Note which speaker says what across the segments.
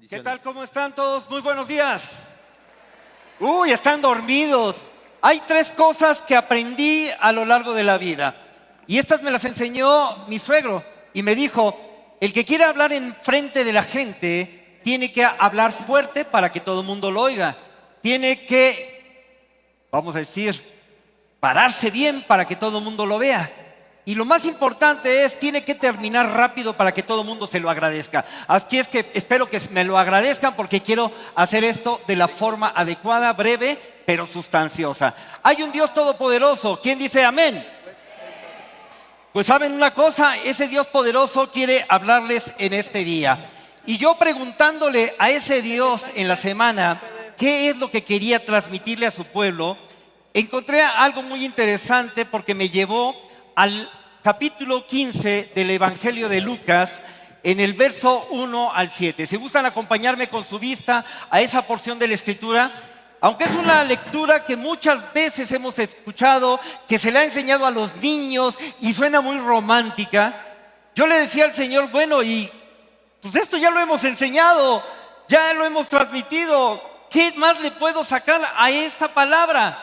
Speaker 1: ¿Qué tal? ¿Cómo están todos? Muy buenos días. Uy, están dormidos. Hay tres cosas que aprendí a lo largo de la vida. Y estas me las enseñó mi suegro. Y me dijo, el que quiere hablar en frente de la gente, tiene que hablar fuerte para que todo el mundo lo oiga. Tiene que, vamos a decir, pararse bien para que todo el mundo lo vea. Y lo más importante es, tiene que terminar rápido para que todo el mundo se lo agradezca. Así es que espero que me lo agradezcan porque quiero hacer esto de la forma adecuada, breve, pero sustanciosa. Hay un Dios todopoderoso. ¿Quién dice amén? Pues saben una cosa, ese Dios poderoso quiere hablarles en este día. Y yo preguntándole a ese Dios en la semana qué es lo que quería transmitirle a su pueblo, encontré algo muy interesante porque me llevó al capítulo 15 del Evangelio de Lucas, en el verso 1 al 7. Si gustan acompañarme con su vista a esa porción de la escritura, aunque es una lectura que muchas veces hemos escuchado, que se le ha enseñado a los niños y suena muy romántica, yo le decía al Señor, bueno, y pues esto ya lo hemos enseñado, ya lo hemos transmitido, ¿qué más le puedo sacar a esta palabra?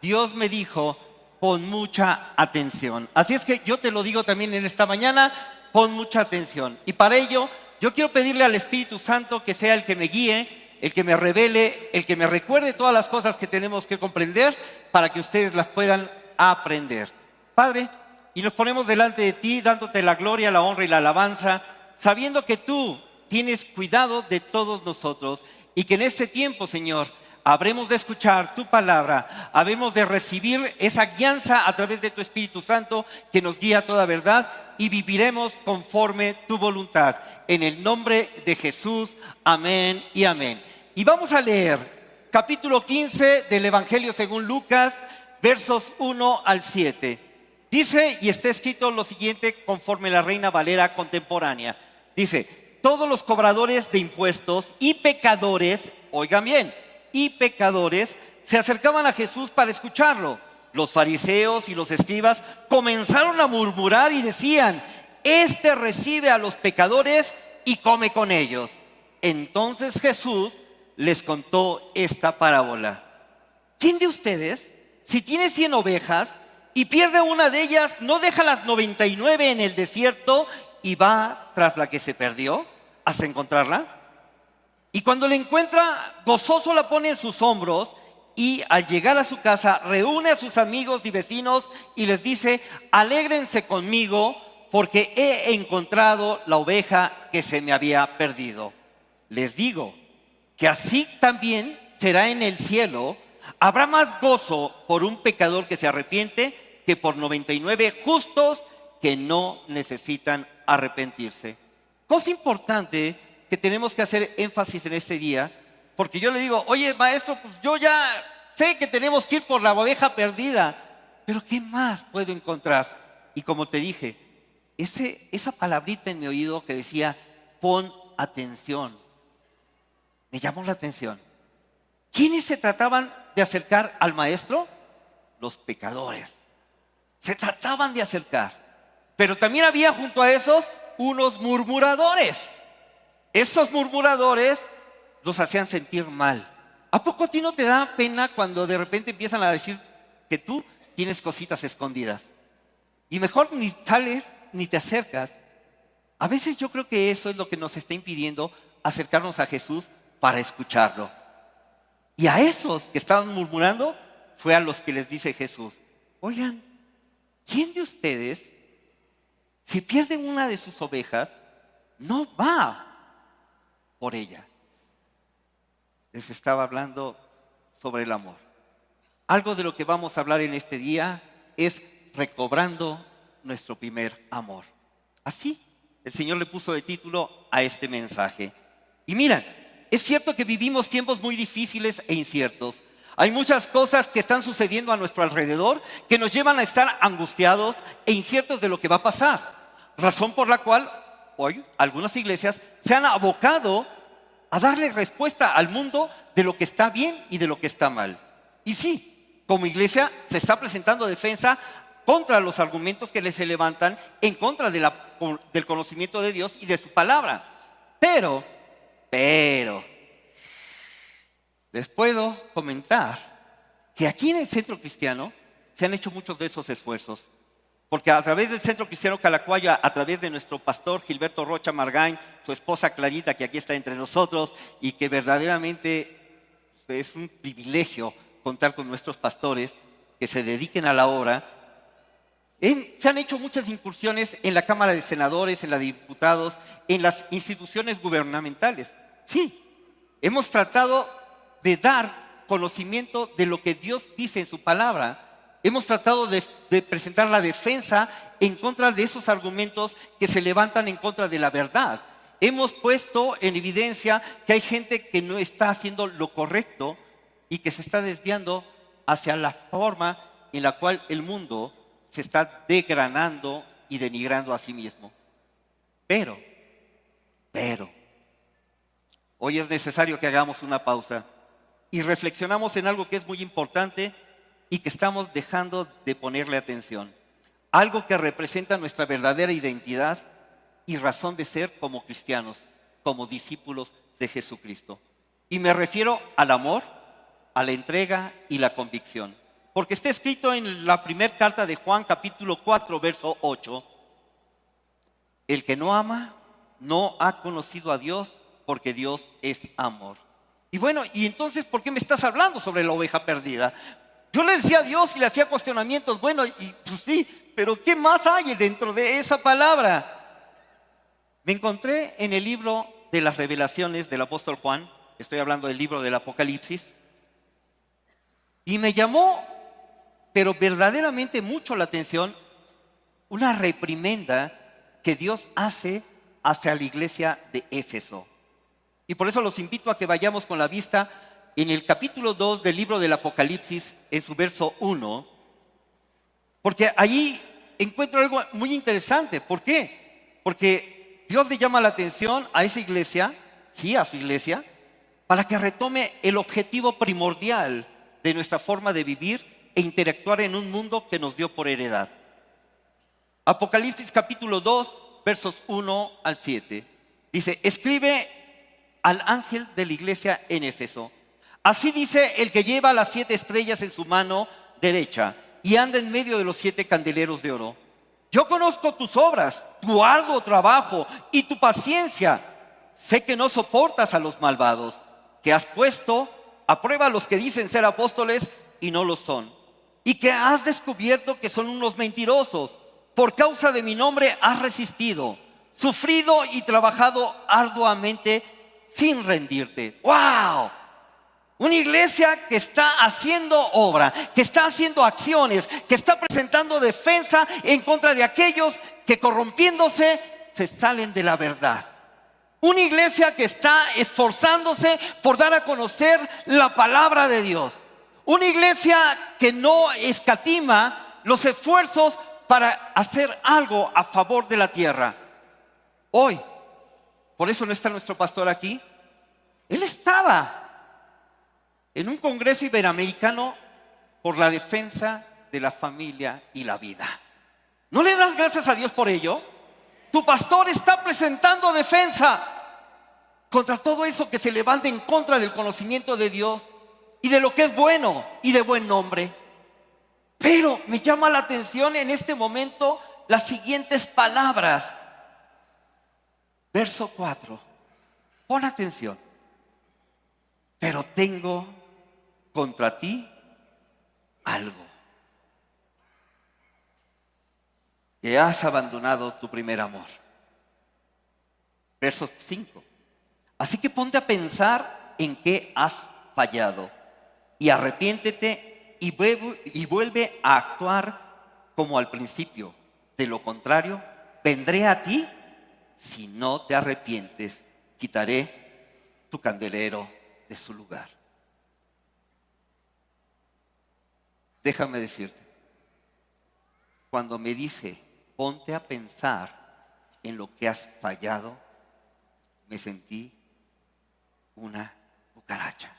Speaker 1: Dios me dijo, pon mucha atención. Así es que yo te lo digo también en esta mañana, pon mucha atención. Y para ello, yo quiero pedirle al Espíritu Santo que sea el que me guíe, el que me revele, el que me recuerde todas las cosas que tenemos que comprender para que ustedes las puedan aprender. Padre, y nos ponemos delante de ti dándote la gloria, la honra y la alabanza, sabiendo que tú tienes cuidado de todos nosotros y que en este tiempo, Señor, habremos de escuchar tu palabra, habremos de recibir esa guianza a través de tu Espíritu Santo que nos guía a toda verdad y viviremos conforme tu voluntad. En el nombre de Jesús, amén y amén. Y vamos a leer capítulo 15 del Evangelio según Lucas, versos 1 al 7. Dice, y está escrito lo siguiente conforme la Reina Valera contemporánea. Dice, todos los cobradores de impuestos y pecadores, oigan bien, y pecadores se acercaban a Jesús para escucharlo. Los fariseos y los escribas comenzaron a murmurar y decían, este recibe a los pecadores y come con ellos. Entonces Jesús les contó esta parábola. ¿Quién de ustedes, si tiene cien ovejas y pierde una de ellas, no deja las 99 en el desierto y va tras la que se perdió hasta encontrarla? Y cuando la encuentra, gozoso la pone en sus hombros y al llegar a su casa reúne a sus amigos y vecinos y les dice, alégrense conmigo porque he encontrado la oveja que se me había perdido. Les digo que así también será en el cielo. Habrá más gozo por un pecador que se arrepiente que por 99 justos que no necesitan arrepentirse. Cosa importante que tenemos que hacer énfasis en este día, porque yo le digo, oye maestro, pues yo ya sé que tenemos que ir por la oveja perdida, pero ¿qué más puedo encontrar? Y como te dije, ese, esa palabrita en mi oído que decía, pon atención, me llamó la atención. ¿Quiénes se trataban de acercar al maestro? Los pecadores. Se trataban de acercar. Pero también había junto a esos unos murmuradores. Esos murmuradores los hacían sentir mal. ¿A poco a ti no te da pena cuando de repente empiezan a decir que tú tienes cositas escondidas? Y mejor ni sales ni te acercas. A veces yo creo que eso es lo que nos está impidiendo acercarnos a Jesús para escucharlo. Y a esos que estaban murmurando fue a los que les dice Jesús, oigan, ¿quién de ustedes, si pierden una de sus ovejas, no va por ella? Les estaba hablando sobre el amor. Algo de lo que vamos a hablar en este día es recobrando nuestro primer amor. Así, el Señor le puso de título a este mensaje. Y mira, es cierto que vivimos tiempos muy difíciles e inciertos. Hay muchas cosas que están sucediendo a nuestro alrededor que nos llevan a estar angustiados e inciertos de lo que va a pasar. Razón por la cual hoy algunas iglesias se han abocado a darle respuesta al mundo de lo que está bien y de lo que está mal. Y sí, como iglesia se está presentando defensa contra los argumentos que se levantan en contra del conocimiento de Dios y de su palabra. Pero pero les puedo comentar que aquí en el centro cristiano se han hecho muchos de esos esfuerzos. Porque a través del Centro Cristiano Calacuaya, a través de nuestro pastor Gilberto Rocha Margain, su esposa Clarita, que aquí está entre nosotros, y que verdaderamente es un privilegio contar con nuestros pastores que se dediquen a la obra. se han hecho muchas incursiones en la Cámara de Senadores, en la de Diputados, en las instituciones gubernamentales. Sí, hemos tratado de dar conocimiento de lo que Dios dice en su palabra Hemos tratado de, presentar la defensa en contra de esos argumentos que se levantan en contra de la verdad. Hemos puesto en evidencia que hay gente que no está haciendo lo correcto y que se está desviando hacia la forma en la cual el mundo se está degranando y denigrando a sí mismo. Pero, pero, hoy es necesario que hagamos una pausa y reflexionamos en algo que es muy importante y que estamos dejando de ponerle atención. Algo que representa nuestra verdadera identidad y razón de ser como cristianos, como discípulos de Jesucristo. Y me refiero al amor, a la entrega y la convicción. Porque está escrito en la primera carta de Juan capítulo 4, verso 8, el que no ama no ha conocido a Dios porque Dios es amor. Y bueno, ¿y entonces por qué me estás hablando sobre la oveja perdida? Yo le decía a Dios y le hacía cuestionamientos, bueno, y pues sí, pero ¿qué más hay dentro de esa palabra? Me encontré en el libro de las revelaciones del apóstol Juan, estoy hablando del libro del Apocalipsis, y me llamó, pero verdaderamente mucho la atención, una reprimenda que Dios hace hacia la iglesia de Éfeso. Y por eso los invito a que vayamos con la vista en el capítulo 2 del libro del Apocalipsis, en su verso 1, porque allí encuentro algo muy interesante. ¿Por qué? Porque Dios le llama la atención a esa iglesia, sí, a su iglesia, para que retome el objetivo primordial de nuestra forma de vivir e interactuar en un mundo que nos dio por heredad. Apocalipsis capítulo 2, versos 1 al 7. Dice, escribe al ángel de la iglesia en Éfeso Así dice el que lleva las siete estrellas en su mano derecha y anda en medio de los siete candeleros de oro. Yo conozco tus obras, tu arduo trabajo y tu paciencia. Sé que no soportas a los malvados, que has puesto a prueba a los que dicen ser apóstoles y no lo son. Y que has descubierto que son unos mentirosos. Por causa de mi nombre has resistido, sufrido y trabajado arduamente sin rendirte. ¡Wow! Una iglesia que está haciendo obra, que está haciendo acciones, que está presentando defensa en contra de aquellos que corrompiéndose se salen de la verdad. Una iglesia que está esforzándose por dar a conocer la palabra de Dios. Una iglesia que no escatima los esfuerzos para hacer algo a favor de la tierra. Hoy, por eso no está nuestro pastor aquí, él estaba en un Congreso Iberoamericano por la defensa de la familia y la vida. ¿No le das gracias a Dios por ello? Tu pastor está presentando defensa contra todo eso que se levanta en contra del conocimiento de Dios y de lo que es bueno y de buen nombre. Pero me llama la atención en este momento las siguientes palabras. Verso 4. Pon atención. Pero tengo contra ti algo. Que has abandonado tu primer amor. Verso 5. Así que ponte a pensar en qué has fallado y arrepiéntete y y vuelve a actuar como al principio. De lo contrario, vendré a ti si no te arrepientes. Quitaré tu candelero de su lugar. Déjame decirte, cuando me dice, ponte a pensar en lo que has fallado, me sentí una cucaracha.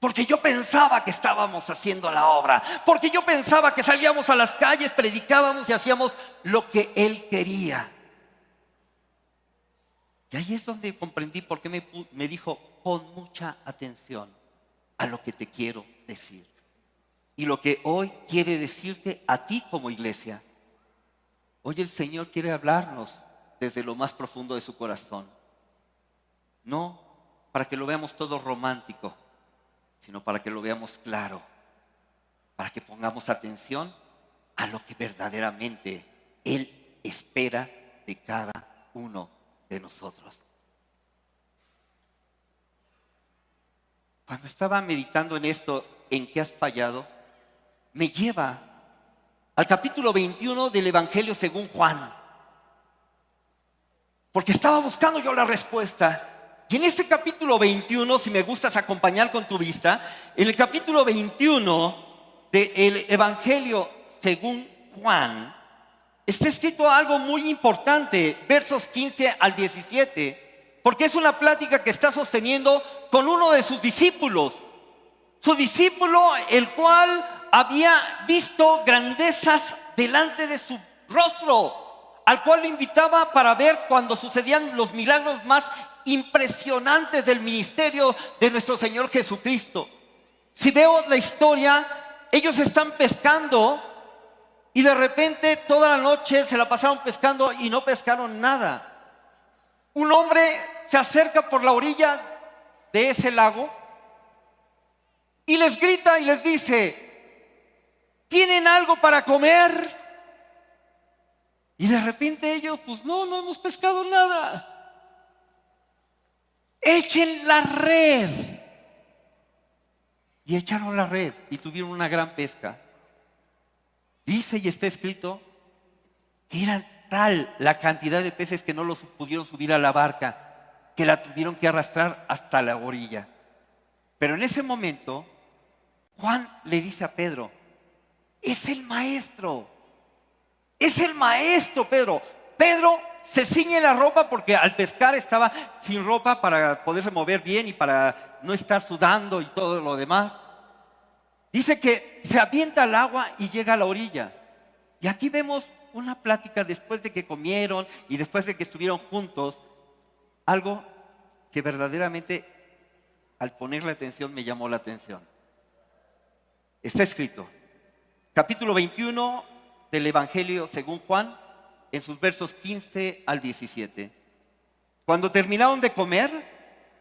Speaker 1: Porque yo pensaba que estábamos haciendo la obra. Porque yo pensaba que salíamos a las calles, predicábamos y hacíamos lo que Él quería. Y ahí es donde comprendí por qué me, dijo, pon mucha atención a lo que te quiero decir. Y lo que hoy quiere decirte a ti como iglesia. Hoy el Señor quiere hablarnos desde lo más profundo de su corazón. No para que lo veamos todo romántico, sino para que lo veamos claro, para que pongamos atención a lo que verdaderamente Él espera de cada uno de nosotros. Cuando estaba meditando en esto, en qué has fallado, me lleva al capítulo 21 del Evangelio según Juan. Porque estaba buscando yo la respuesta. Y en este capítulo 21, si me gustas acompañar con tu vista, en el capítulo 21 del Evangelio según Juan, está escrito algo muy importante, versos 15 al 17, porque es una plática que está sosteniendo con uno de sus discípulos. Su discípulo, el cual había visto grandezas delante de su rostro, al cual lo invitaba para ver cuando sucedían los milagros más impresionantes del ministerio de nuestro Señor Jesucristo. Si veo la historia, ellos están pescando y de repente toda la noche se la pasaron pescando y no pescaron nada. Un hombre se acerca por la orilla de ese lago y les grita y les dice, ¿tienen algo para comer? Y de repente ellos, pues no, no hemos pescado nada. Echen la red. Y echaron la red y tuvieron una gran pesca. Dice y está escrito que era tal la cantidad de peces que no los pudieron subir a la barca, que la tuvieron que arrastrar hasta la orilla. Pero en ese momento, Juan le dice a Pedro, es el maestro, es el maestro, Pedro. Pedro se ciñe la ropa porque al pescar estaba sin ropa para poderse mover bien y para no estar sudando y todo lo demás. Dice que se avienta al agua y llega a la orilla. Y aquí vemos una plática después de que comieron y después de que estuvieron juntos. Algo que verdaderamente al ponerle atención me llamó la atención. Está escrito, capítulo 21 del Evangelio según Juan, en sus versos 15 al 17. Cuando terminaron de comer,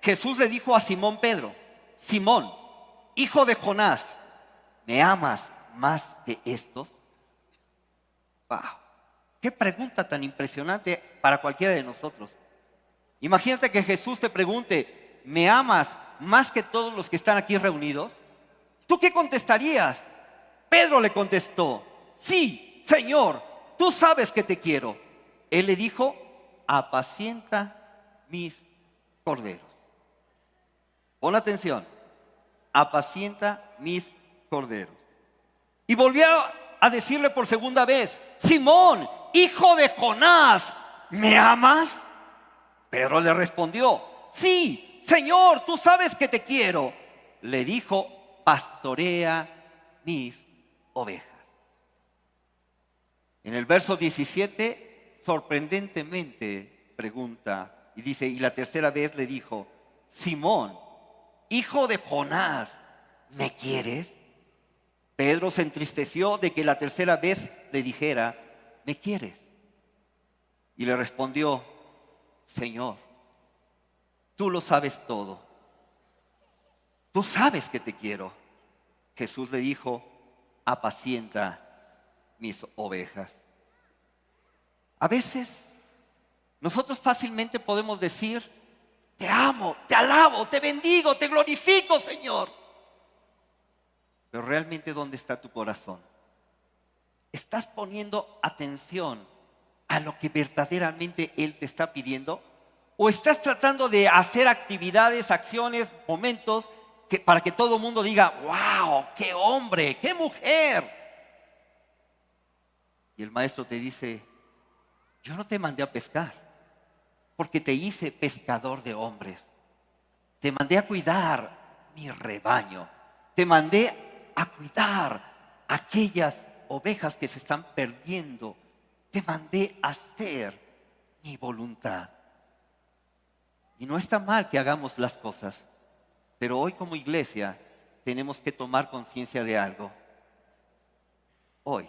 Speaker 1: Jesús le dijo a Simón Pedro, Simón, hijo de Jonás, ¿me amas más que estos? ¡Wow! Qué pregunta tan impresionante para cualquiera de nosotros. Imagínate que Jesús te pregunte, ¿me amas más que todos los que están aquí reunidos? ¿Tú qué contestarías? Pedro le contestó, sí, Señor, tú sabes que te quiero. Él le dijo, apacienta mis corderos. Pon atención, apacienta mis corderos. Y volvió a decirle por segunda vez, Simón, hijo de Jonás, ¿me amas? Pedro le respondió, sí, Señor, tú sabes que te quiero. Le dijo, pastorea mis ovejas. En el verso 17, sorprendentemente pregunta y dice, y la tercera vez le dijo, Simón, hijo de Jonás, ¿me quieres? Pedro se entristeció de que la tercera vez le dijera, ¿me quieres? Y le respondió, Señor, tú lo sabes todo. Tú sabes que te quiero. Jesús le dijo, apacienta mis ovejas. A veces nosotros fácilmente podemos decir, te amo, te alabo, te bendigo, te glorifico, Señor. Pero realmente ¿dónde está tu corazón? ¿Estás poniendo atención a lo que verdaderamente Él te está pidiendo? ¿O estás tratando de hacer actividades, acciones, momentos que, para que todo el mundo diga, wow, qué hombre, qué mujer? Y el maestro te dice, yo no te mandé a pescar, porque te hice pescador de hombres. Te mandé a cuidar mi rebaño. Te mandé a cuidar aquellas ovejas que se están perdiendo. Te mandé a hacer mi voluntad. Y no está mal que hagamos las cosas, pero hoy como iglesia tenemos que tomar conciencia de algo. Hoy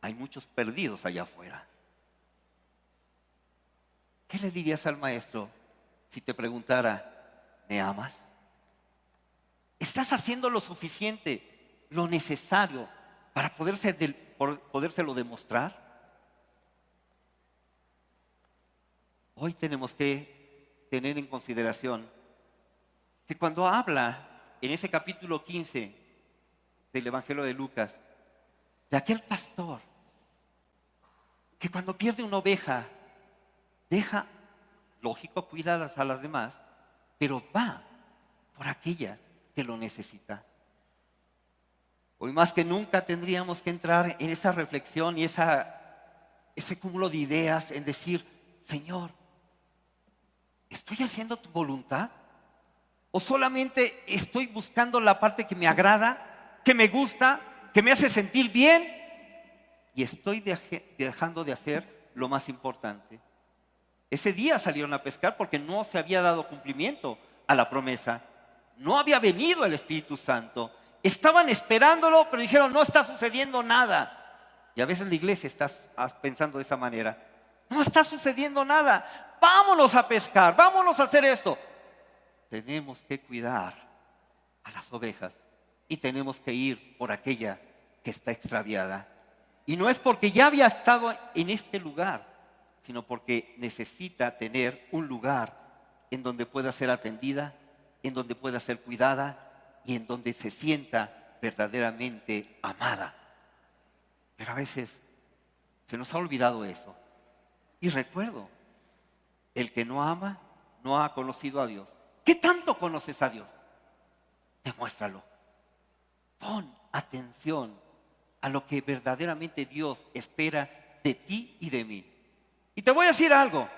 Speaker 1: hay muchos perdidos allá afuera. ¿Qué le dirías al maestro si te preguntara, ¿me amas? ¿Estás haciendo lo suficiente, lo necesario para poderse podérselo demostrar? Hoy tenemos que tener en consideración que cuando habla en ese capítulo 15 del Evangelio de Lucas, de aquel pastor que cuando pierde una oveja, deja, lógico, cuidadas a las demás, pero va por aquella que lo necesita. Hoy más que nunca tendríamos que entrar en esa reflexión y ese cúmulo de ideas en decir, Señor, ¿estoy haciendo tu voluntad? ¿O solamente estoy buscando la parte que me agrada, que me gusta, que me hace sentir bien? Y estoy dejando de hacer lo más importante. Ese día salieron a pescar porque no se había dado cumplimiento a la promesa. No había venido el Espíritu Santo. Estaban esperándolo, pero dijeron, no está sucediendo nada. Y a veces la iglesia está pensando de esa manera. No está sucediendo nada. Vámonos a pescar, vámonos a hacer esto. Tenemos que cuidar a las ovejas y tenemos que ir por aquella que está extraviada. Y no es porque ya había estado en este lugar, sino porque necesita tener un lugar en donde pueda ser atendida, en donde pueda ser cuidada y en donde se sienta verdaderamente amada. Pero a veces se nos ha olvidado eso. Y recuerdo, el que no ama no ha conocido a Dios. ¿Qué tanto conoces a Dios? Demuéstralo. Pon atención a lo que verdaderamente Dios espera de ti y de mí. Y te voy a decir algo.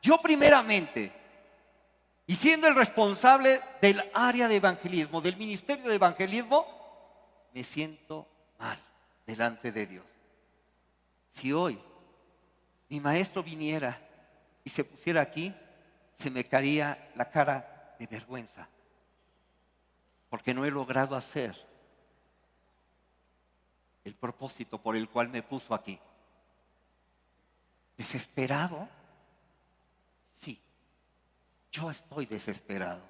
Speaker 1: Yo primeramente, y siendo el responsable del área de evangelismo, del ministerio de evangelismo, me siento mal delante de Dios. Si hoy mi maestro viniera y se pusiera aquí, se me caería la cara de vergüenza, porque no he logrado hacer el propósito por el cual me puso aquí. ¿Desesperado? Sí, yo estoy desesperado.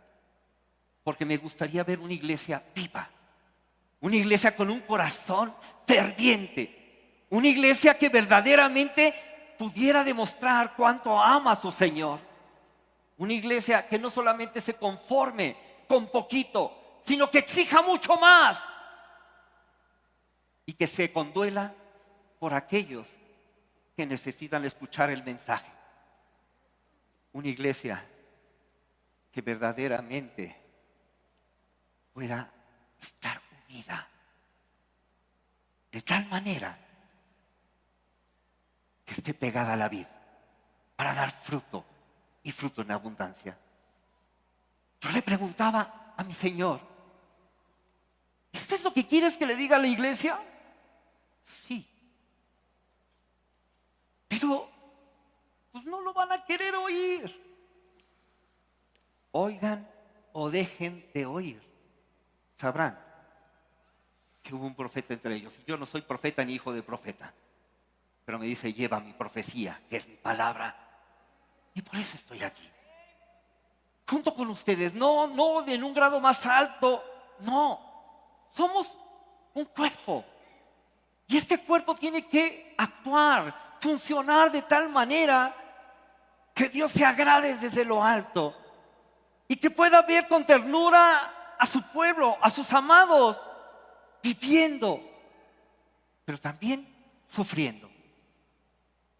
Speaker 1: Porque me gustaría ver una iglesia viva. Una iglesia con un corazón ferviente. Una iglesia que verdaderamente pudiera demostrar cuánto ama a su Señor. Una iglesia que no solamente se conforme con poquito, sino que exija mucho más. Y que se conduela por aquellos que necesitan escuchar el mensaje. Una iglesia que verdaderamente pueda estar unida de tal manera que esté pegada a la vid para dar fruto y fruto en abundancia. Yo le preguntaba a mi Señor, ¿esto es lo que quieres que le diga a la iglesia? Sí. Pero, pues no lo van a querer oír. Oigan o dejen de oír. Sabrán que hubo un profeta entre ellos. Yo no soy profeta ni hijo de profeta, pero me dice, lleva mi profecía, que es mi palabra. Y por eso estoy aquí. Junto con ustedes, no, no en un grado más alto, no. Somos un cuerpo. Y este cuerpo tiene que actuar funcionar de tal manera que Dios se agrade desde lo alto y que pueda ver con ternura a su pueblo, a sus amados, viviendo, pero también sufriendo,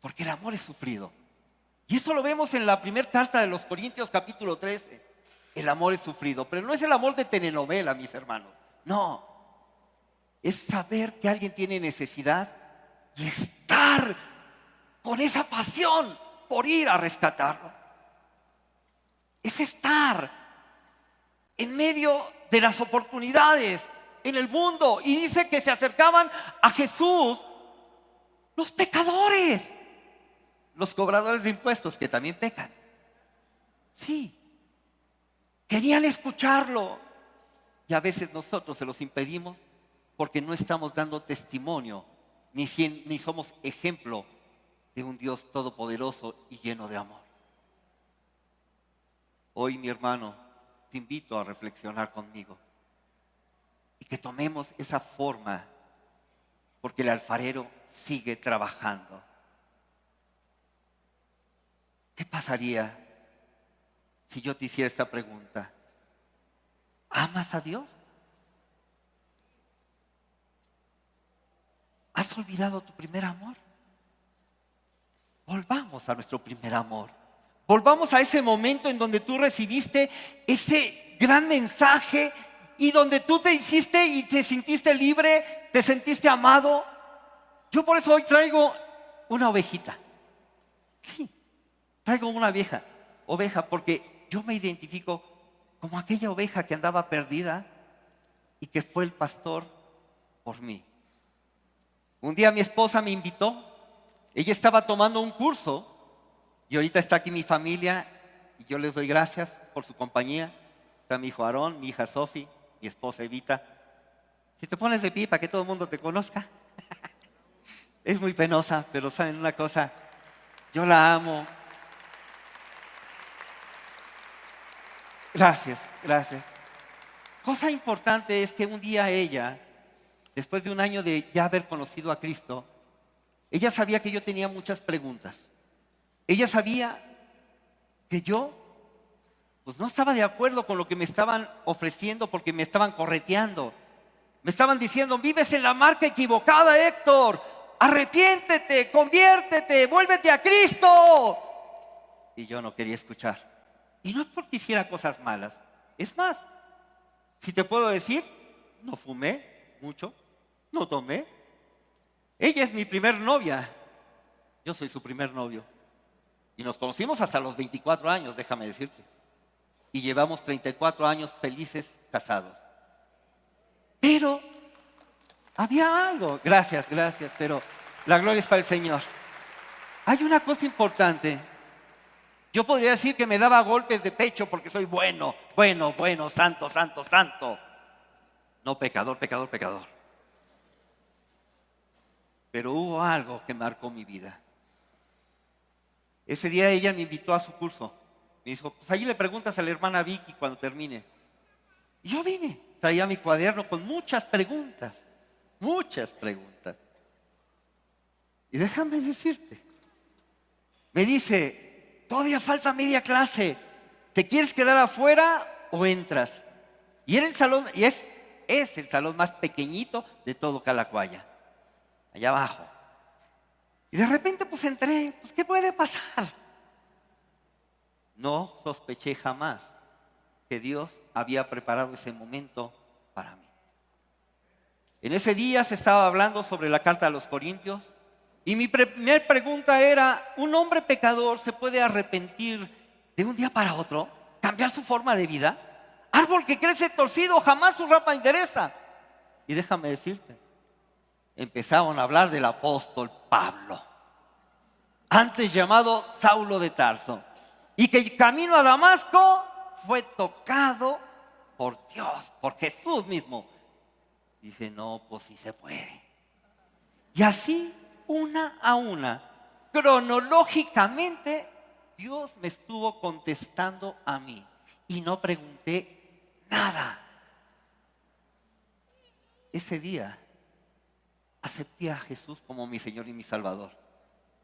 Speaker 1: porque el amor es sufrido. Y eso lo vemos en la primera carta de los Corintios capítulo 13. El amor es sufrido, pero no es el amor de telenovela, mis hermanos. No, es saber que alguien tiene necesidad y estar con esa pasión por ir a rescatarlo. Es estar en medio de las oportunidades en el mundo. Y dice que se acercaban a Jesús los pecadores, los cobradores de impuestos que también pecan. Sí, querían escucharlo. Y a veces nosotros se los impedimos porque no estamos dando testimonio, ni, somos ejemplo de un Dios todopoderoso y lleno de amor. Hoy, mi hermano, te invito a reflexionar conmigo y que tomemos esa forma, porque el alfarero sigue trabajando. ¿Qué pasaría si yo te hiciera esta pregunta? ¿Amas a Dios? ¿Has olvidado tu primer amor? Volvamos a nuestro primer amor. Volvamos a ese momento en donde tú recibiste ese gran mensaje y donde tú te hiciste y te sintiste libre, te sentiste amado. Yo por eso hoy traigo una ovejita. Sí, traigo una vieja oveja porque yo me identifico como aquella oveja que andaba perdida y que fue el pastor por mí. Un día mi esposa me invitó, ella estaba tomando un curso y ahorita está aquí mi familia y yo les doy gracias por su compañía. Está mi hijo Aarón, mi hija Sofi, mi esposa Evita. Si te pones de pie para que todo el mundo te conozca, es muy penosa, pero saben una cosa, yo la amo. Gracias, gracias. Cosa importante es que un día ella, después de un año de ya haber conocido a Cristo, ella sabía que yo tenía muchas preguntas. Ella sabía que yo pues no estaba de acuerdo con lo que me estaban ofreciendo porque me estaban correteando. Me estaban diciendo, vives en la marca equivocada, Héctor. Arrepiéntete, conviértete, vuélvete a Cristo. Y yo no quería escuchar. Y no es porque hiciera cosas malas. Es más, si te puedo decir, no fumé mucho, no tomé. Ella es mi primer novia. Yo soy su primer novio. Y nos conocimos hasta los 24 años, déjame decirte y llevamos 34 años felices casados. Pero había algo, gracias, gracias, pero la gloria es para el Señor. Hay una cosa importante. Yo podría decir que me daba golpes de pecho porque soy bueno, bueno, bueno, santo, santo, santo. No pecador, pecador, pecador. Pero hubo algo que marcó mi vida. Ese día ella me invitó a su curso. Me dijo, pues allí le preguntas a la hermana Vicky cuando termine. Y yo vine, traía mi cuaderno con muchas preguntas, muchas preguntas. Y déjame decirte, me dice, todavía falta media clase, ¿te quieres quedar afuera o entras? Y era el salón, y es, es el salón más pequeñito de todo Calacuaya, allá abajo. Y de repente pues entré, pues ¿qué puede pasar? No sospeché jamás que Dios había preparado ese momento para mí. En ese día se estaba hablando sobre la carta a los Corintios y mi primera pregunta era, ¿un hombre pecador se puede arrepentir de un día para otro? ¿Cambiar su forma de vida? Árbol que crece torcido, jamás su rama interesa. Y déjame decirte, empezaron a hablar del apóstol Pablo, antes llamado Saulo de Tarso y que el camino a Damasco fue tocado por Dios, por Jesús mismo. Dije, no, pues sí se puede. Y así, una a una, cronológicamente, Dios me estuvo contestando a mí y no pregunté nada. Ese día acepté a Jesús como mi Señor y mi Salvador.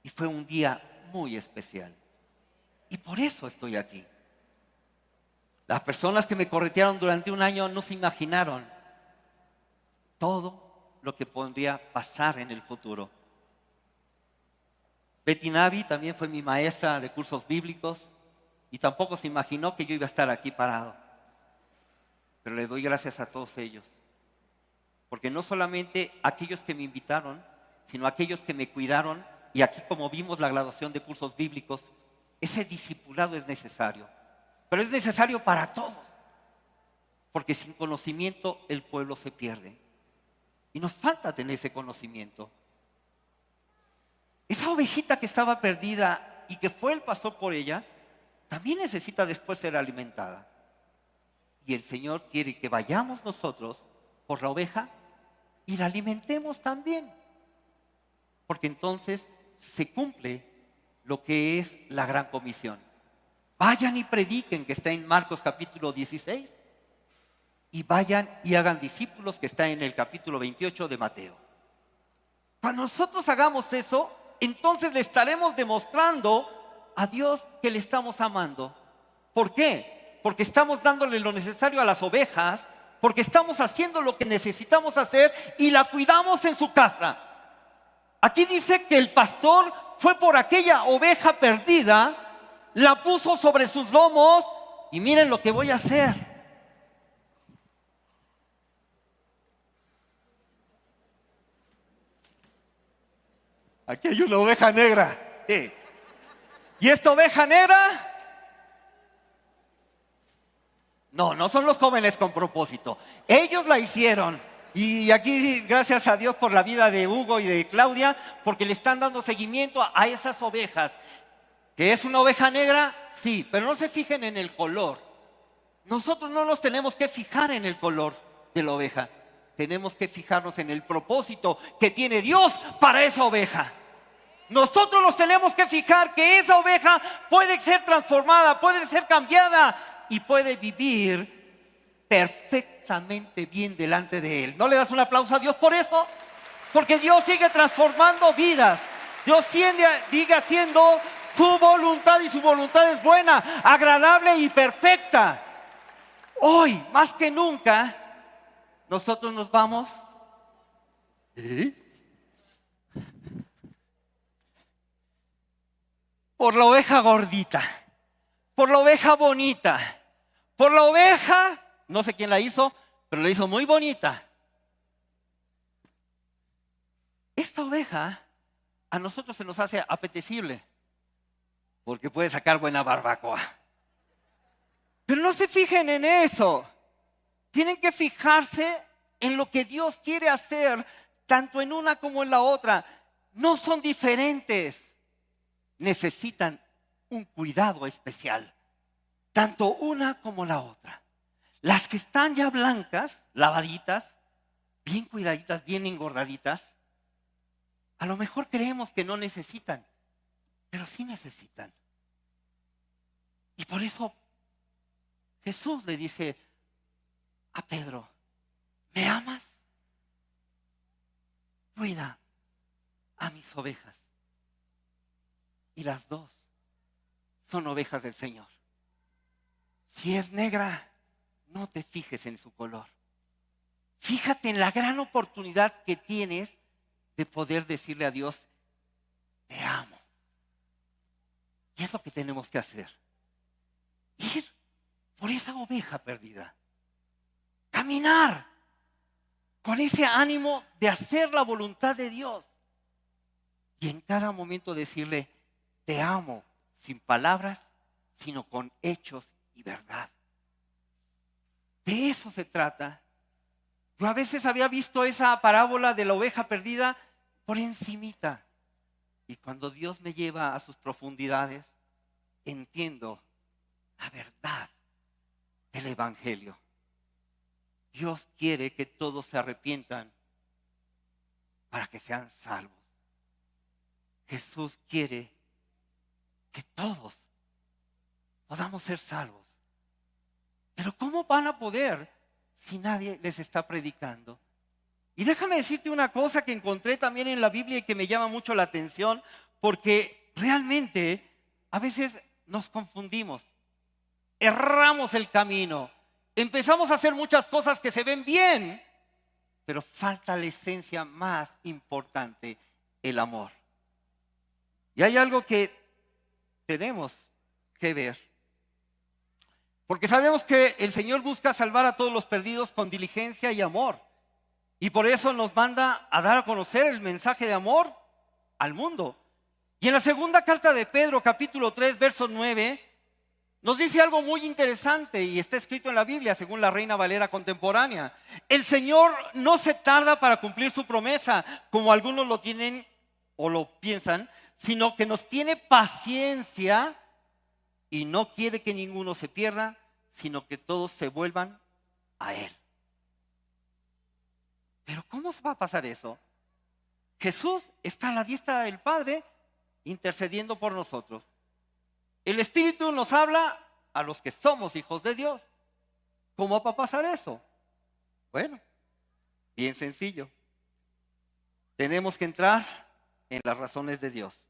Speaker 1: Y fue un día muy especial. Y por eso estoy aquí. Las personas que me corretearon durante un año no se imaginaron todo lo que podría pasar en el futuro. Betty Navi también fue mi maestra de cursos bíblicos y tampoco se imaginó que yo iba a estar aquí parado. Pero le doy gracias a todos ellos. Porque no solamente aquellos que me invitaron, sino aquellos que me cuidaron, y aquí como vimos la graduación de cursos bíblicos, ese discipulado es necesario, pero es necesario para todos, porque sin conocimiento el pueblo se pierde. Y nos falta tener ese conocimiento. Esa ovejita que estaba perdida y que fue el pastor por ella, también necesita después ser alimentada. Y el Señor quiere que vayamos nosotros por la oveja y la alimentemos también. Porque entonces se cumple lo que es la gran comisión. Vayan y prediquen, que está en Marcos capítulo 16, y vayan y hagan discípulos, que está en el capítulo 28 de Mateo. Cuando nosotros hagamos eso, entonces le estaremos demostrando a Dios que le estamos amando. ¿Por qué? Porque estamos dándole lo necesario a las ovejas, porque estamos haciendo lo que necesitamos hacer y la cuidamos en su casa. Aquí dice que el pastor fue por aquella oveja perdida, la puso sobre sus lomos y miren lo que voy a hacer. Aquí hay una oveja negra. ¿Y esta oveja negra? No, no son los jóvenes con propósito. Ellos la hicieron. Y aquí, gracias a Dios por la vida de Hugo y de Claudia, porque le están dando seguimiento a, esas ovejas. ¿Que es una oveja negra? Sí, pero no se fijen en el color. Nosotros no nos tenemos que fijar en el color de la oveja. Tenemos que fijarnos en el propósito que tiene Dios para esa oveja. Nosotros nos tenemos que fijar que esa oveja puede ser transformada, puede ser cambiada y puede vivir perfectamente bien delante de Él. ¿No le das un aplauso a Dios por eso? Porque Dios sigue transformando vidas. Dios sigue, sigue haciendo su voluntad y su voluntad es buena, agradable y perfecta. Hoy, más que nunca, nosotros nos vamos. ¿eh? Por la oveja gordita, por la oveja bonita, por la oveja no sé quién la hizo, pero la hizo muy bonita. Esta oveja a nosotros se nos hace apetecible porque puede sacar buena barbacoa. Pero no se fijen en eso. Tienen que fijarse en lo que Dios quiere hacer, tanto en una como en la otra. No son diferentes. Necesitan un cuidado especial, tanto una como la otra. Las que están ya blancas, lavaditas, bien cuidaditas, bien engordaditas, a lo mejor creemos que no necesitan, pero sí necesitan. Y por eso Jesús le dice a Pedro, ¿me amas? Cuida a mis ovejas. Y las dos son ovejas del Señor. Si es negra, no te fijes en su color. Fíjate en la gran oportunidad que tienes de poder decirle a Dios, te amo. Y es lo que tenemos que hacer. Ir por esa oveja perdida. Caminar con ese ánimo de hacer la voluntad de Dios. Y en cada momento decirle, te amo, sin palabras, sino con hechos y verdad. De eso se trata. Yo a veces había visto esa parábola de la oveja perdida por encimita. Y cuando Dios me lleva a sus profundidades, entiendo la verdad del Evangelio. Dios quiere que todos se arrepientan para que sean salvos. Jesús quiere que todos podamos ser salvos. Pero ¿cómo van a poder si nadie les está predicando? Y déjame decirte una cosa que encontré también en la Biblia y que me llama mucho la atención, porque realmente a veces nos confundimos, erramos el camino, empezamos a hacer muchas cosas que se ven bien, pero falta la esencia más importante, el amor. Y hay algo que tenemos que ver. Porque sabemos que el Señor busca salvar a todos los perdidos con diligencia y amor. Y por eso nos manda a dar a conocer el mensaje de amor al mundo. Y en la segunda carta de Pedro, capítulo 3, verso 9, nos dice algo muy interesante y está escrito en la Biblia, según la Reina Valera contemporánea. El Señor no se tarda para cumplir su promesa, como algunos lo tienen o lo piensan, sino que nos tiene paciencia y no quiere que ninguno se pierda, sino que todos se vuelvan a Él. Pero ¿cómo va a pasar eso? Jesús está a la diestra del Padre intercediendo por nosotros. El Espíritu nos habla a los que somos hijos de Dios. ¿Cómo va a pasar eso? Bueno, bien sencillo. Tenemos que entrar en las razones de Dios.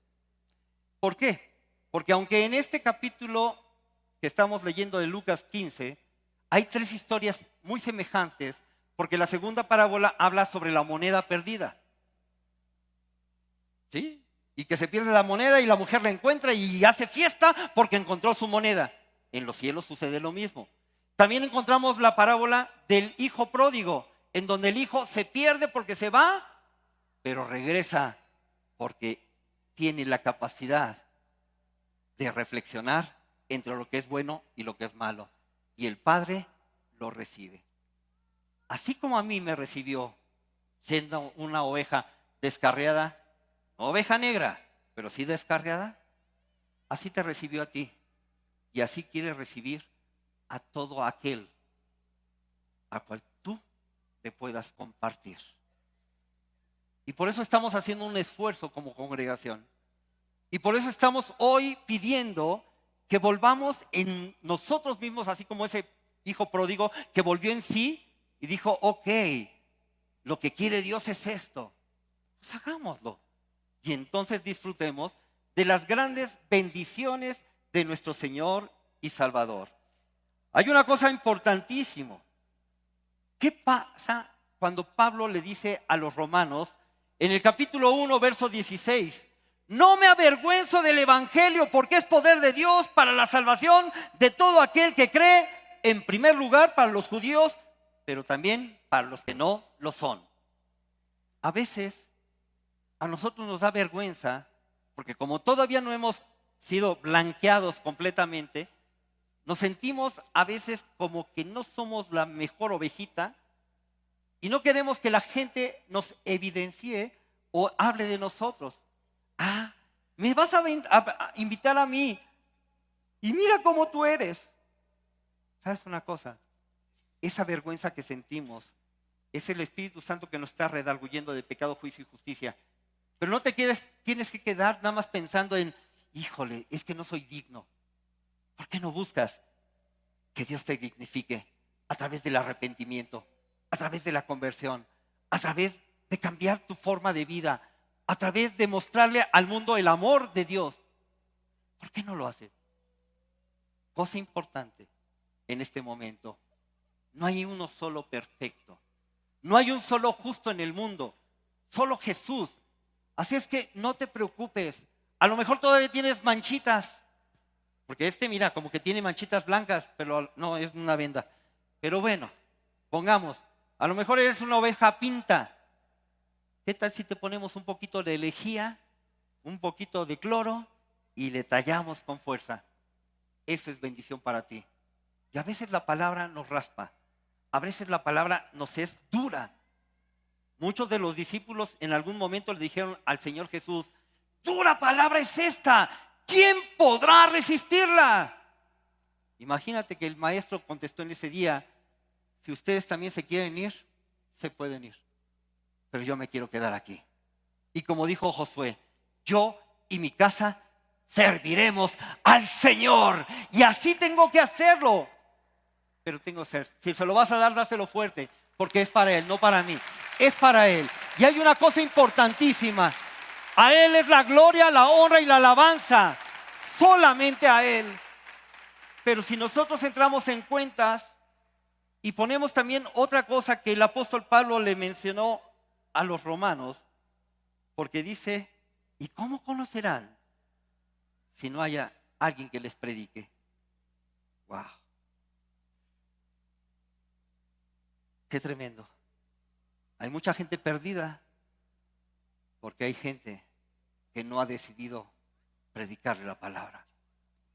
Speaker 1: ¿Por qué? Porque aunque en este capítulo que estamos leyendo de Lucas 15 hay tres historias muy semejantes, porque la segunda parábola habla sobre la moneda perdida. ¿Sí? Y que se pierde la moneda y la mujer la encuentra y hace fiesta porque encontró su moneda. En los cielos sucede lo mismo. También encontramos la parábola del hijo pródigo, en donde el hijo se pierde porque se va, pero regresa porque tiene la capacidad de reflexionar entre lo que es bueno y lo que es malo. Y el Padre lo recibe. Así como a mí me recibió siendo una oveja descarriada, oveja negra, pero sí descarriada, así te recibió a ti. Y así quiere recibir a todo aquel a cual tú te puedas compartir. Y por eso estamos haciendo un esfuerzo como congregación y por eso estamos hoy pidiendo que volvamos en nosotros mismos, así como ese hijo pródigo que volvió en sí y dijo, ok, lo que quiere Dios es esto, pues hagámoslo. Y entonces disfrutemos de las grandes bendiciones de nuestro Señor y Salvador. Hay una cosa importantísima. ¿Qué pasa cuando Pablo le dice a los romanos en el capítulo 1, verso 16? No me avergüenzo del Evangelio porque es poder de Dios para la salvación de todo aquel que cree, en primer lugar para los judíos, pero también para los que no lo son. A veces a nosotros nos da vergüenza porque como todavía no hemos sido blanqueados completamente, nos sentimos a veces como que no somos la mejor ovejita y no queremos que la gente nos evidencie o hable de nosotros. Ah, me vas a, invitar a mí. Y mira cómo tú eres. ¿Sabes una cosa? Esa vergüenza que sentimos es el Espíritu Santo que nos está redarguyendo de pecado, juicio y justicia. Pero no te quedes, tienes que quedar nada más pensando en, híjole, es que no soy digno. ¿Por qué no buscas que Dios te dignifique a través del arrepentimiento, a través de la conversión, a través de cambiar tu forma de vida, a través de mostrarle al mundo el amor de Dios. ¿Por qué no lo haces? Cosa importante en este momento. No hay uno solo perfecto. No hay un solo justo en el mundo. Solo Jesús. Así es que no te preocupes. A lo mejor todavía tienes manchitas. Porque este, mira, como que tiene manchitas blancas, pero no, es una venda. Pero bueno, pongamos, a lo mejor eres una oveja pinta. ¿Qué tal si te ponemos un poquito de lejía, un poquito de cloro y le tallamos con fuerza? Esa es bendición para ti. Y a veces la palabra nos raspa, a veces la palabra nos es dura. Muchos de los discípulos en algún momento le dijeron al Señor Jesús, dura palabra es esta, ¿quién podrá resistirla? Imagínate que el maestro contestó en ese día, si ustedes también se quieren ir, se pueden ir pero yo me quiero quedar aquí. Y como dijo Josué, yo y mi casa serviremos al Señor. Y así tengo que hacerlo. Pero tengo ser, si se lo vas a dar, dáselo fuerte, porque es para Él, no para mí. Es para Él. Y hay una cosa importantísima. A Él es la gloria, la honra y la alabanza. Solamente a Él. Pero si nosotros entramos en cuentas y ponemos también otra cosa que el apóstol Pablo le mencionó a los romanos porque dice, ¿y cómo conocerán si no haya alguien que les predique? ¡Wow! Qué tremendo. Hay mucha gente perdida porque hay gente que no ha decidido predicarle la palabra,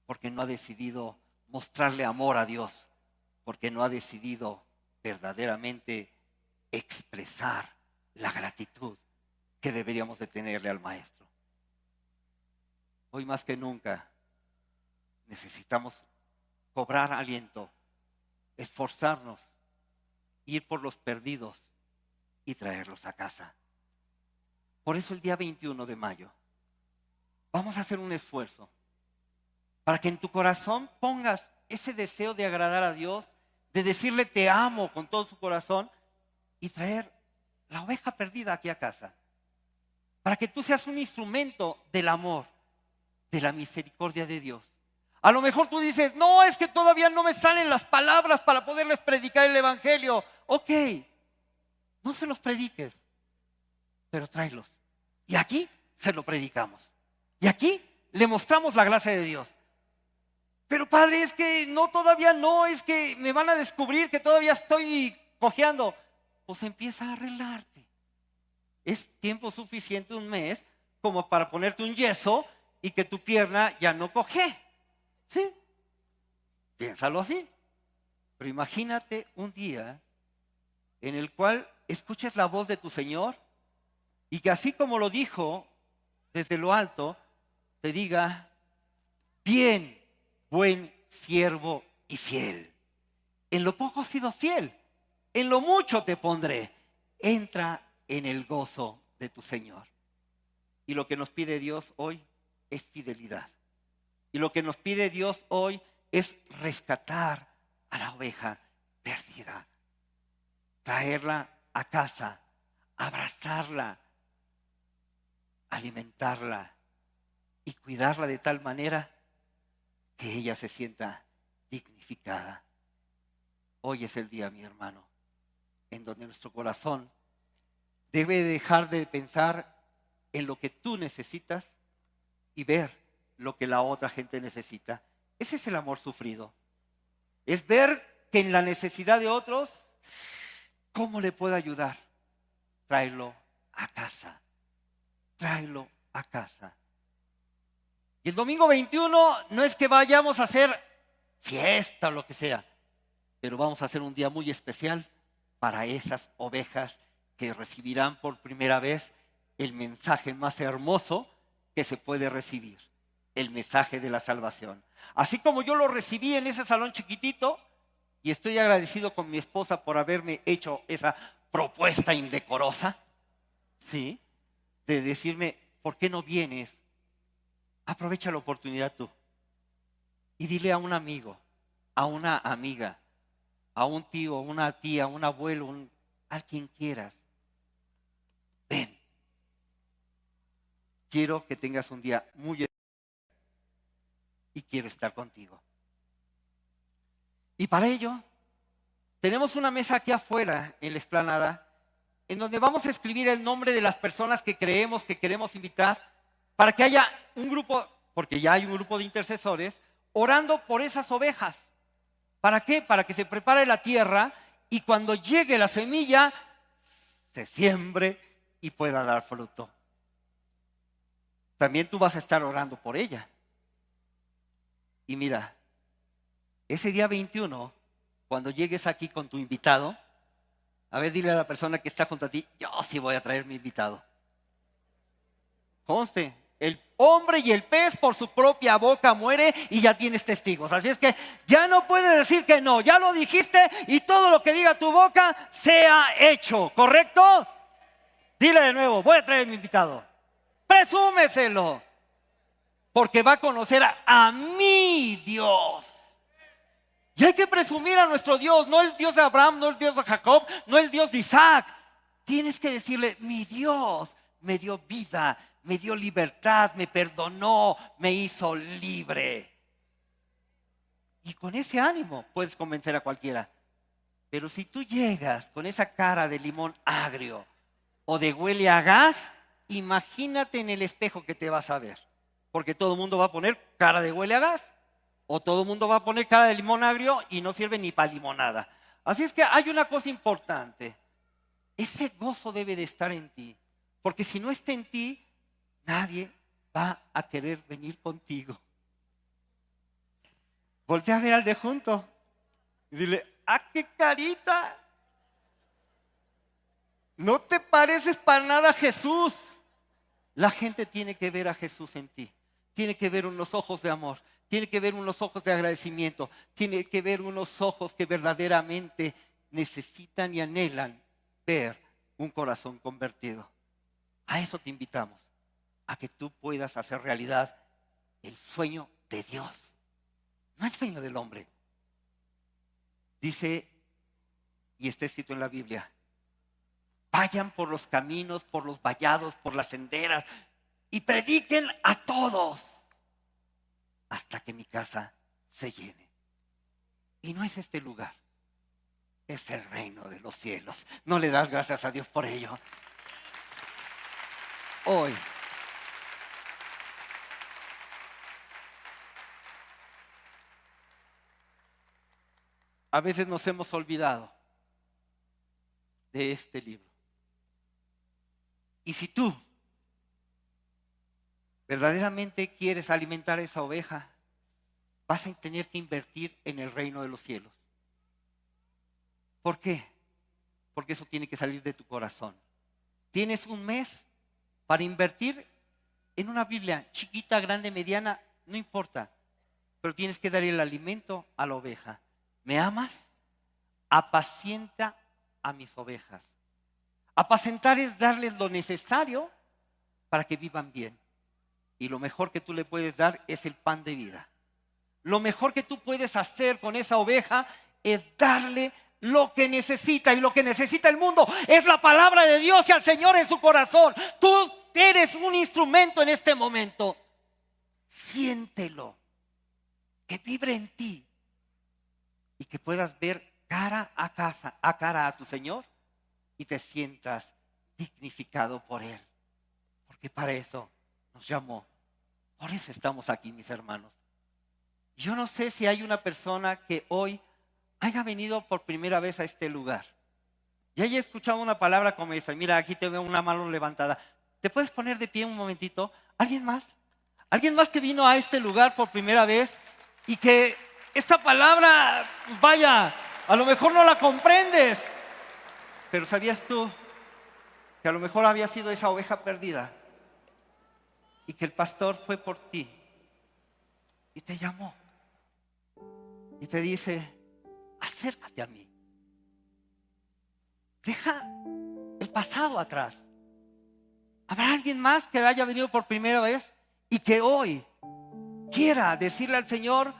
Speaker 1: porque no ha decidido mostrarle amor a Dios, porque no ha decidido verdaderamente expresar la gratitud que deberíamos de tenerle al Maestro. Hoy más que nunca necesitamos cobrar aliento, esforzarnos, ir por los perdidos y traerlos a casa. Por eso el día 21 de mayo vamos a hacer un esfuerzo para que en tu corazón pongas ese deseo de agradar a Dios, de decirle te amo con todo su corazón y traer la oveja perdida aquí a casa. Para que tú seas un instrumento del amor, de la misericordia de Dios. A lo mejor tú dices, no, es que todavía no me salen las palabras para poderles predicar el Evangelio. Ok, no se los prediques, pero tráelos. Y aquí se lo predicamos. Y aquí le mostramos la gracia de Dios. Pero padre, es que no, todavía no, es que me van a descubrir que todavía estoy cojeando. Pues empieza a arreglarte. Es tiempo suficiente, un mes, como para ponerte un yeso y que tu pierna ya no coge. ¿Sí? Piénsalo así. Pero imagínate un día en el cual escuches la voz de tu Señor y que así como lo dijo desde lo alto, te diga, bien, buen siervo y fiel. En lo poco has sido fiel, en lo mucho te pondré. Entra en el gozo de tu Señor. Y lo que nos pide Dios hoy es fidelidad. Y lo que nos pide Dios hoy es rescatar a la oveja perdida, traerla a casa, abrazarla, alimentarla y cuidarla de tal manera que ella se sienta dignificada. Hoy es el día, mi hermano, en donde nuestro corazón debe dejar de pensar en lo que tú necesitas y ver lo que la otra gente necesita. Ese es el amor sufrido. Es ver que en la necesidad de otros, ¿cómo le puedo ayudar? Tráelo a casa. Tráelo a casa. Y el domingo 21 no es que vayamos a hacer fiesta o lo que sea, pero vamos a hacer un día muy especial para esas ovejas que recibirán por primera vez el mensaje más hermoso que se puede recibir, el mensaje de la salvación. Así como yo lo recibí en ese salón chiquitito, y estoy agradecido con mi esposa por haberme hecho esa propuesta indecorosa, ¿sí? De decirme, ¿por qué no vienes? Aprovecha la oportunidad tú. Y dile a un amigo, a una amiga, a un tío, a una tía, a un abuelo, a quien quieras. Ven. Quiero que tengas un día muy y quiero estar contigo. Y para ello, tenemos una mesa aquí afuera en la explanada, en donde vamos a escribir el nombre de las personas que creemos que queremos invitar, para que haya un grupo, porque ya hay un grupo de intercesores, orando por esas ovejas. ¿Para qué? Para que se prepare la tierra y cuando llegue la semilla, se siembre y pueda dar fruto. También tú vas a estar orando por ella. Y mira, ese día 21, cuando llegues aquí con tu invitado, a ver, dile a la persona que está junto a ti, yo sí voy a traer mi invitado. Conste, el hombre y el pez por su propia boca muere y ya tienes testigos. Así es que ya no puedes decir que no, ya lo dijiste y todo lo que diga tu boca sea hecho, ¿correcto? Dile de nuevo, voy a traer mi invitado. Presúmeselo, porque va a conocer a, mi Dios. Y hay que presumir a nuestro Dios, no el Dios de Abraham, no el Dios de Jacob, no el Dios de Isaac. Tienes que decirle, mi Dios me dio vida, me dio libertad, me perdonó, me hizo libre. Y con ese ánimo puedes convencer a cualquiera. Pero si tú llegas con esa cara de limón agrio o de huele a gas, imagínate en el espejo que te vas a ver. Porque todo el mundo va a poner cara de huele a gas. O todo el mundo va a poner cara de limón agrio y no sirve ni para limonada. Así es que hay una cosa importante. Ese gozo debe de estar en ti. Porque si no está en ti, nadie va a querer venir contigo. Voltea a ver al de junto y dile, ¡ah, qué carita! No te pareces para nada a Jesús. La gente tiene que ver a Jesús en ti. Tiene que ver unos ojos de amor tiene que ver unos ojos de agradecimiento, tiene que ver unos ojos que verdaderamente necesitan y anhelan ver un corazón convertido. A eso te invitamos, a que tú puedas hacer realidad el sueño de Dios, no el sueño del hombre. Dice, y está escrito en la Biblia, vayan por los caminos, por los vallados, por las senderas y prediquen a todos hasta que mi casa se llene. Y no es este lugar, es el reino de los cielos. No le das gracias a Dios por ello. Hoy. A veces nos hemos olvidado de este libro. Y si tú verdaderamente quieres alimentar a esa oveja, vas a tener que invertir en el reino de los cielos. ¿Por qué? Porque eso tiene que salir de tu corazón. Tienes un mes para invertir en una Biblia chiquita, grande, mediana, no importa. Pero tienes que dar el alimento a la oveja. ¿Me amas? Apacienta a mis ovejas. Apacentar es darles lo necesario para que vivan bien. Y lo mejor que tú le puedes dar es el pan de vida. Lo mejor que tú puedes hacer con esa oveja es darle lo que necesita. Y lo que necesita el mundo es la palabra de Dios y al Señor en su corazón. Tú eres un instrumento en este momento. Siéntelo. Que vibre en ti. Y que puedas ver cara a casa, a cara a tu Señor y te sientas dignificado por Él. Porque para eso nos llamó. Por eso estamos aquí, mis hermanos. Yo no sé si hay una persona que hoy haya venido por primera vez a este lugar y haya escuchado una palabra como esta. Mira, aquí te veo una mano levantada. ¿Te puedes poner de pie un momentito? ¿Alguien más? ¿Alguien más que vino a este lugar por primera vez y que esta palabra, vaya, a lo mejor no la comprendes, pero ¿sabías tú que a lo mejor había sido esa oveja perdida y que el pastor fue por ti y te llamó y te dice, acércate a mí. Deja el pasado atrás. ¿Habrá alguien más que haya venido por primera vez y que hoy quiera decirle al Señor,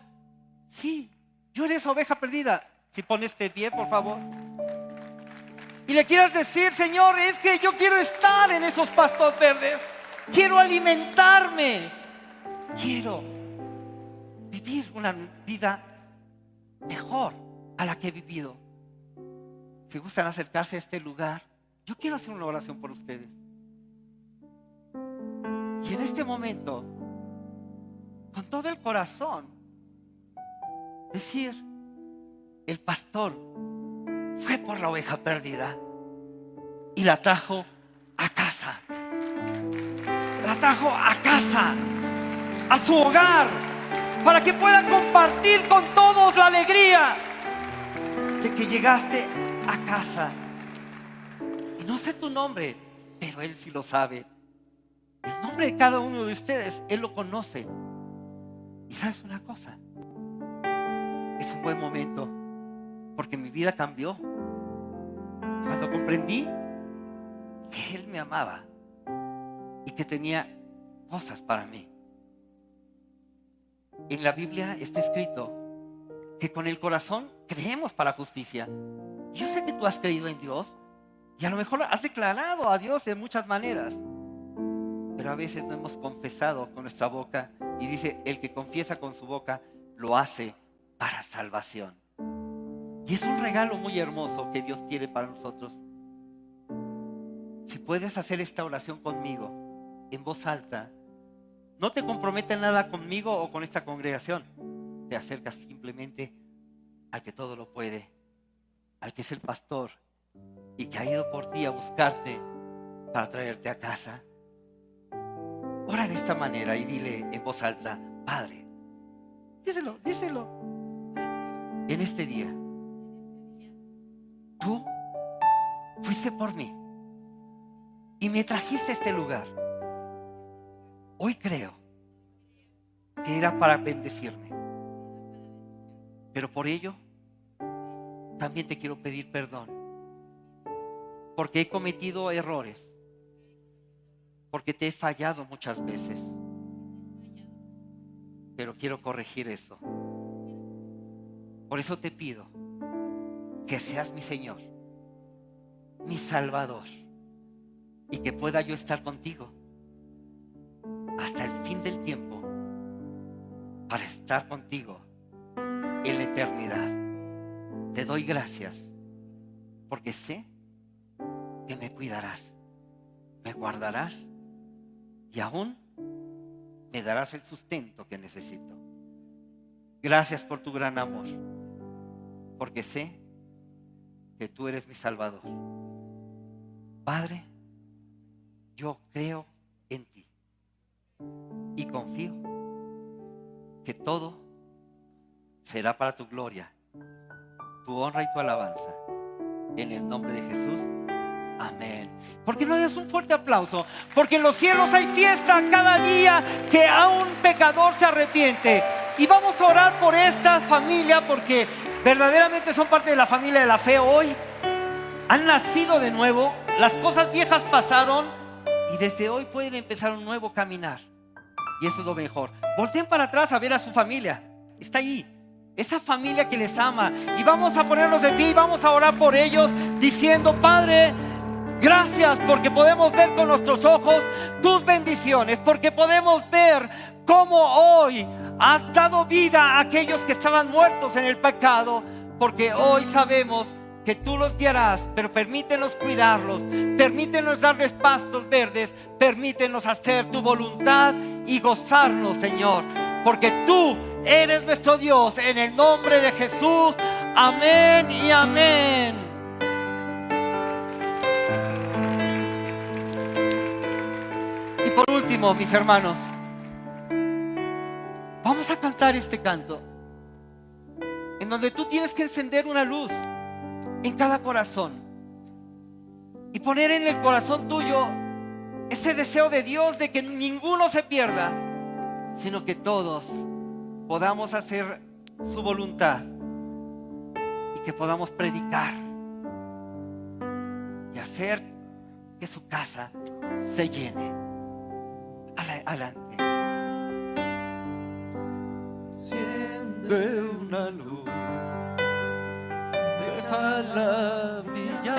Speaker 1: sí, yo eres oveja perdida? Si pones este pie, por favor. Y le quieras decir, Señor, es que yo quiero estar en esos pastos verdes. Quiero alimentarme. Quiero vivir una vida mejor a la que he vivido. Si gustan acercarse a este lugar, yo quiero hacer una oración por ustedes. Y en este momento, con todo el corazón, decir, el pastor fue por la oveja perdida y la trajo a casa. La trajo a casa, a su hogar, para que pueda compartir con todos la alegría de que llegaste a casa. Y no sé tu nombre, pero Él sí lo sabe. El nombre de cada uno de ustedes, Él lo conoce. Y sabes una cosa, buen momento porque mi vida cambió. Cuando comprendí que Él me amaba y que tenía cosas para mí. En la Biblia está escrito que con el corazón creemos para justicia. Yo sé que tú has creído en Dios y a lo mejor has declarado a Dios de muchas maneras, pero a veces no hemos confesado con nuestra boca y dice, el que confiesa con su boca lo hace para salvación. Y es un regalo muy hermoso que Dios tiene para nosotros. Si puedes hacer esta oración conmigo en voz alta, no te comprometes nada conmigo o con esta congregación. Te acercas simplemente al que todo lo puede, al que es el pastor y que ha ido por ti a buscarte para traerte a casa. Ora de esta manera y dile en voz alta, Padre, díselo, díselo, en este día tú fuiste por mí y me trajiste a este lugar. Hoy creo que era para bendecirme. Pero por ello, también te quiero pedir perdón. Porque he cometido errores. Porque te he fallado muchas veces. Pero quiero corregir eso. Por eso te pido que seas mi Señor, mi Salvador, y que pueda yo estar contigo hasta el fin del tiempo para estar contigo en la eternidad. Te doy gracias porque sé que me cuidarás, me guardarás y aún me darás el sustento que necesito. Gracias por tu gran amor, porque sé que tú eres mi Salvador. Padre, yo creo en ti y confío que todo será para tu gloria, tu honra y tu alabanza. En el nombre de Jesús. Amén. ¿Por qué no das un fuerte aplauso? Porque en los cielos hay fiesta cada día que a un pecador se arrepiente. Y vamos a orar por esta familia porque verdaderamente son parte de la familia de la fe hoy. Han nacido de nuevo, las cosas viejas pasaron y desde hoy pueden empezar un nuevo caminar. Y eso es lo mejor. Volteen para atrás a ver a su familia. Está ahí. Esa familia que les ama. Y vamos a ponernos de pie y vamos a orar por ellos diciendo, Padre, gracias porque podemos ver con nuestros ojos tus bendiciones, porque podemos ver cómo hoy has dado vida a aquellos que estaban muertos en el pecado, porque hoy sabemos que tú los guiarás, pero permítenos cuidarlos, permítenos darles pastos verdes, permítenos hacer tu voluntad y gozarnos, Señor, porque tú eres nuestro Dios, en el nombre de Jesús, amén y amén. Y por último, mis hermanos, vamos a cantar este canto, en donde tú tienes que encender una luz en cada corazón y poner en el corazón tuyo ese deseo de Dios de que ninguno se pierda, sino que todos podamos hacer su voluntad y que podamos predicar y hacer que su casa se llene. Adelante. Siente una luz déjala brillar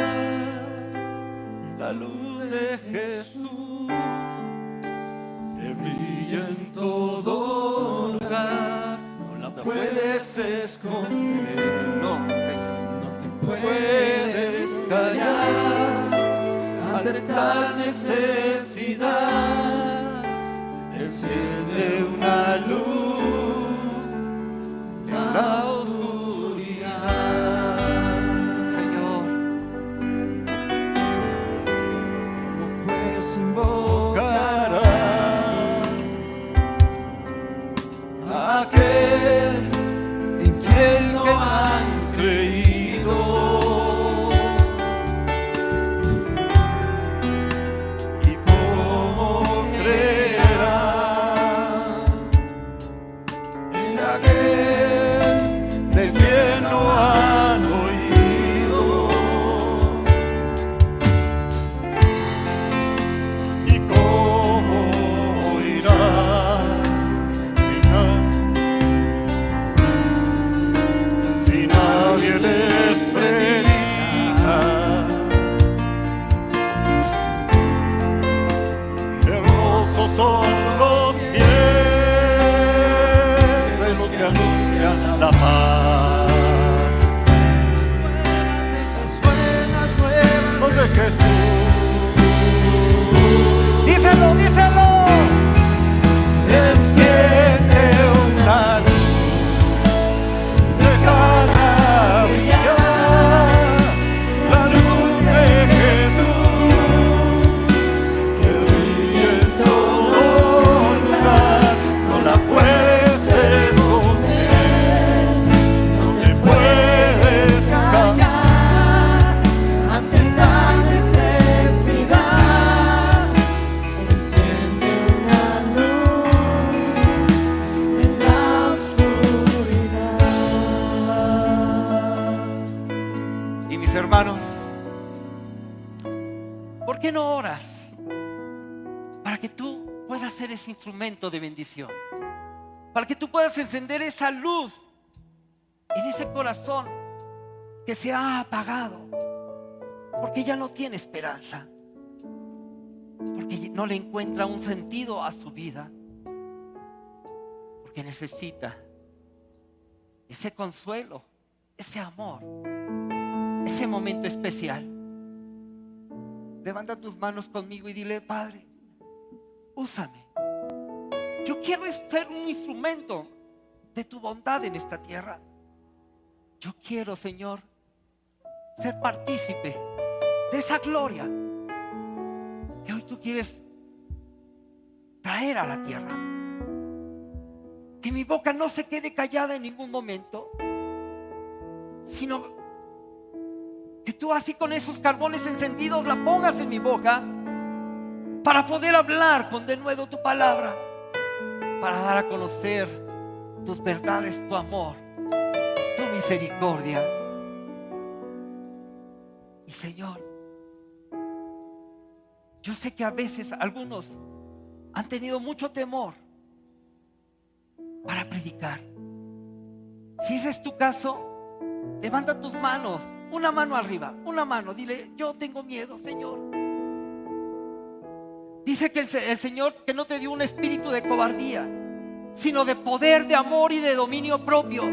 Speaker 1: la luz de Jesús que brilla en todo lugar. No la puedes esconder, no, no te puedes callar ante tal necesidad. Enciende una luz en en ese corazón que se ha apagado, porque ya no tiene esperanza, porque no le encuentra un sentido a su vida, porque necesita ese consuelo, ese amor, ese momento especial. Levanta tus manos conmigo y dile, Padre, úsame. Yo quiero ser un instrumento de tu bondad en esta tierra. Yo quiero, Señor, ser partícipe de esa gloria que hoy tú quieres traer a la tierra. Que mi boca no se quede callada en ningún momento, sino que tú así con esos carbones encendidos la pongas en mi boca para poder hablar con de nuevo tu palabra, para dar a conocer tus verdades, tu amor, tu misericordia. Y Señor, yo sé que a veces algunos han tenido mucho temor para predicar. Si ese es tu caso, levanta tus manos, una mano arriba, una mano, dile, yo tengo miedo, Señor. Dice que el, el, Señor que no te dio un espíritu de cobardía, sino de poder, de amor y de dominio propio.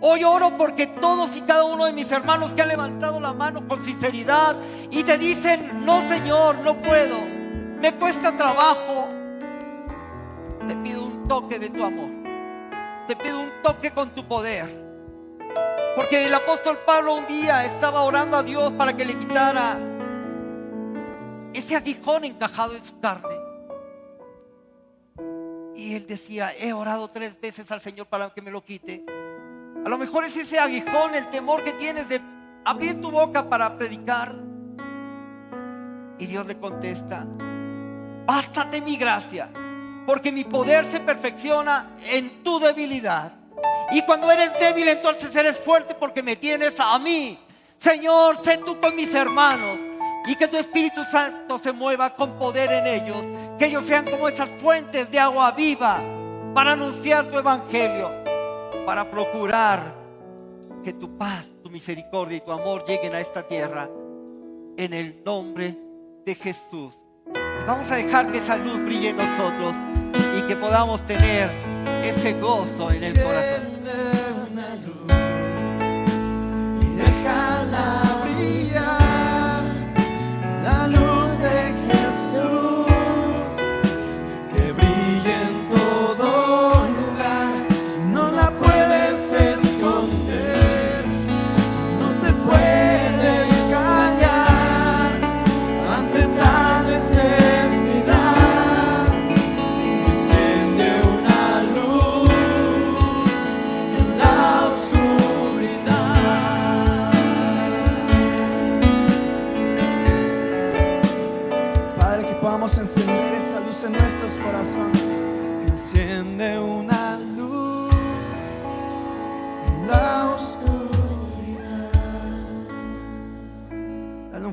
Speaker 1: Hoy oro porque todos y cada uno de mis hermanos que han levantado la mano con sinceridad y te dicen, no Señor, no puedo, me cuesta trabajo, te pido un toque de tu amor, te pido un toque con tu poder. Porque el apóstol Pablo un día estaba orando a Dios para que le quitara ese aguijón encajado en su carne. Y él decía, he orado tres veces al Señor para que me lo quite. A lo mejor es ese aguijón, el temor que tienes de abrir tu boca para predicar. Y Dios le contesta, bástate mi gracia, porque mi poder se perfecciona en tu debilidad. Y cuando eres débil, entonces eres fuerte porque me tienes a mí. Señor, sé tú con mis hermanos y que tu Espíritu Santo se mueva con poder en ellos. Que ellos sean como esas fuentes de agua viva para anunciar tu evangelio, para procurar que tu paz, tu misericordia y tu amor lleguen a esta tierra en el nombre de Jesús. Y vamos a dejar que esa luz brille en nosotros y que podamos tener ese gozo en el corazón.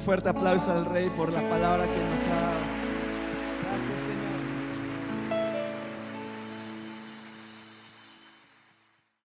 Speaker 2: Fuerte aplauso al Rey por la palabra que nos ha dado.